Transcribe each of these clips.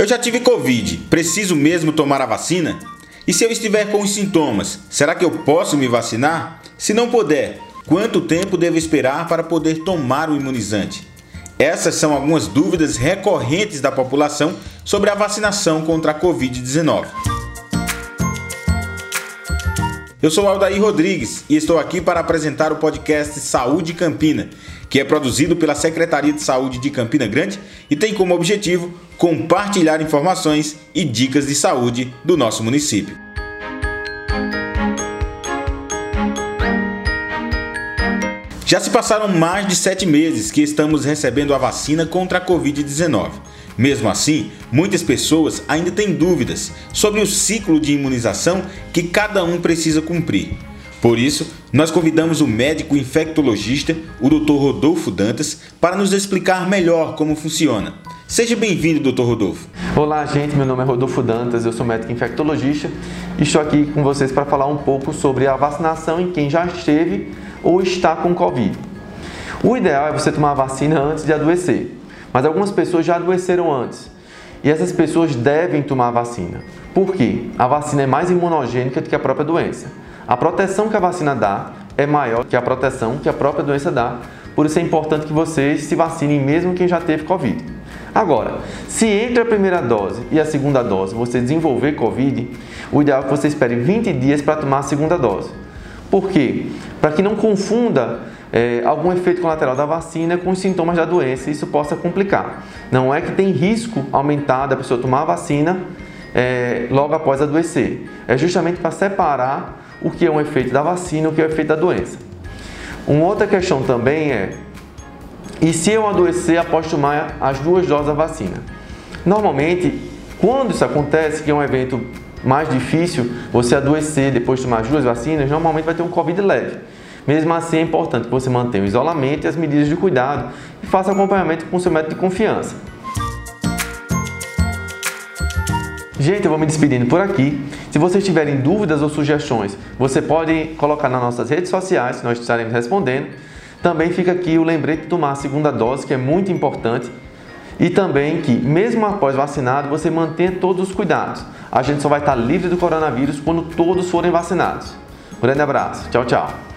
Eu já tive Covid, preciso mesmo tomar a vacina? E se eu estiver com os sintomas, será que eu posso me vacinar? Se não puder, quanto tempo devo esperar para poder tomar o imunizante? Essas são algumas dúvidas recorrentes da população sobre a vacinação contra a Covid-19. Eu sou Aldair Rodrigues e estou aqui para apresentar o podcast Saúde Campina, que é produzido pela Secretaria de Saúde de Campina Grande e tem como objetivo compartilhar informações e dicas de saúde do nosso município. Já se passaram mais de sete meses que estamos recebendo a vacina contra a Covid-19. Mesmo assim, muitas pessoas ainda têm dúvidas sobre o ciclo de imunização que cada um precisa cumprir. Por isso, nós convidamos o médico infectologista, o Dr. Rodolfo Dantas, para nos explicar melhor como funciona. Seja bem-vindo, Dr. Rodolfo. Olá, gente. Meu nome é Rodolfo Dantas, eu sou médico infectologista e estou aqui com vocês para falar um pouco sobre a vacinação em quem já esteve ou está com Covid. O ideal é você tomar a vacina antes de adoecer, mas algumas pessoas já adoeceram antes e essas pessoas devem tomar a vacina. Por quê? A vacina é mais imunogênica do que a própria doença. A proteção que a vacina dá é maior que a proteção que a própria doença dá, por isso é importante que vocês se vacinem mesmo quem já teve Covid. Agora, se entre a primeira dose e a segunda dose você desenvolver Covid, o ideal é que você espere 20 dias para tomar a segunda dose. Por quê? Para que não confunda é, algum efeito colateral da vacina com os sintomas da doença e isso possa complicar. Não é que tem risco aumentado da pessoa tomar a vacina é, logo após adoecer. É justamente para separar o que é um efeito da vacina e o que é o efeito da doença. Uma outra questão também é: e se eu adoecer após tomar as duas doses da vacina? Normalmente, quando isso acontece, que é um evento mais difícil, você adoecer depois de tomar as duas vacinas, normalmente vai ter um Covid leve. Mesmo assim, é importante que você mantenha o isolamento e as medidas de cuidado e faça acompanhamento com seu médico de confiança. Gente, eu vou me despedindo por aqui. Se vocês tiverem dúvidas ou sugestões, você pode colocar nas nossas redes sociais, nós estaremos respondendo. Também fica aqui o lembrete de tomar a segunda dose, que é muito importante. E também que, mesmo após vacinado, você mantenha todos os cuidados. A gente só vai estar livre do coronavírus quando todos forem vacinados. Um grande abraço. Tchau, tchau.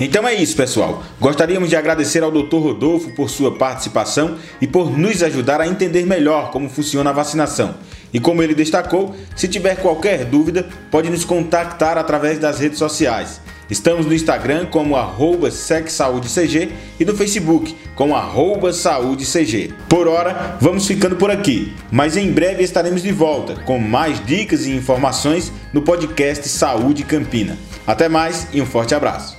Então é isso, pessoal. Gostaríamos de agradecer ao Dr. Rodolfo por sua participação e por nos ajudar a entender melhor como funciona a vacinação. E como ele destacou, se tiver qualquer dúvida, pode nos contactar através das redes sociais. Estamos no Instagram como arroba SecSaúdeCG e no Facebook como arroba SaúdeCG. Por hora, vamos ficando por aqui, mas em breve estaremos de volta com mais dicas e informações no podcast Saúde Campina. Até mais e um forte abraço.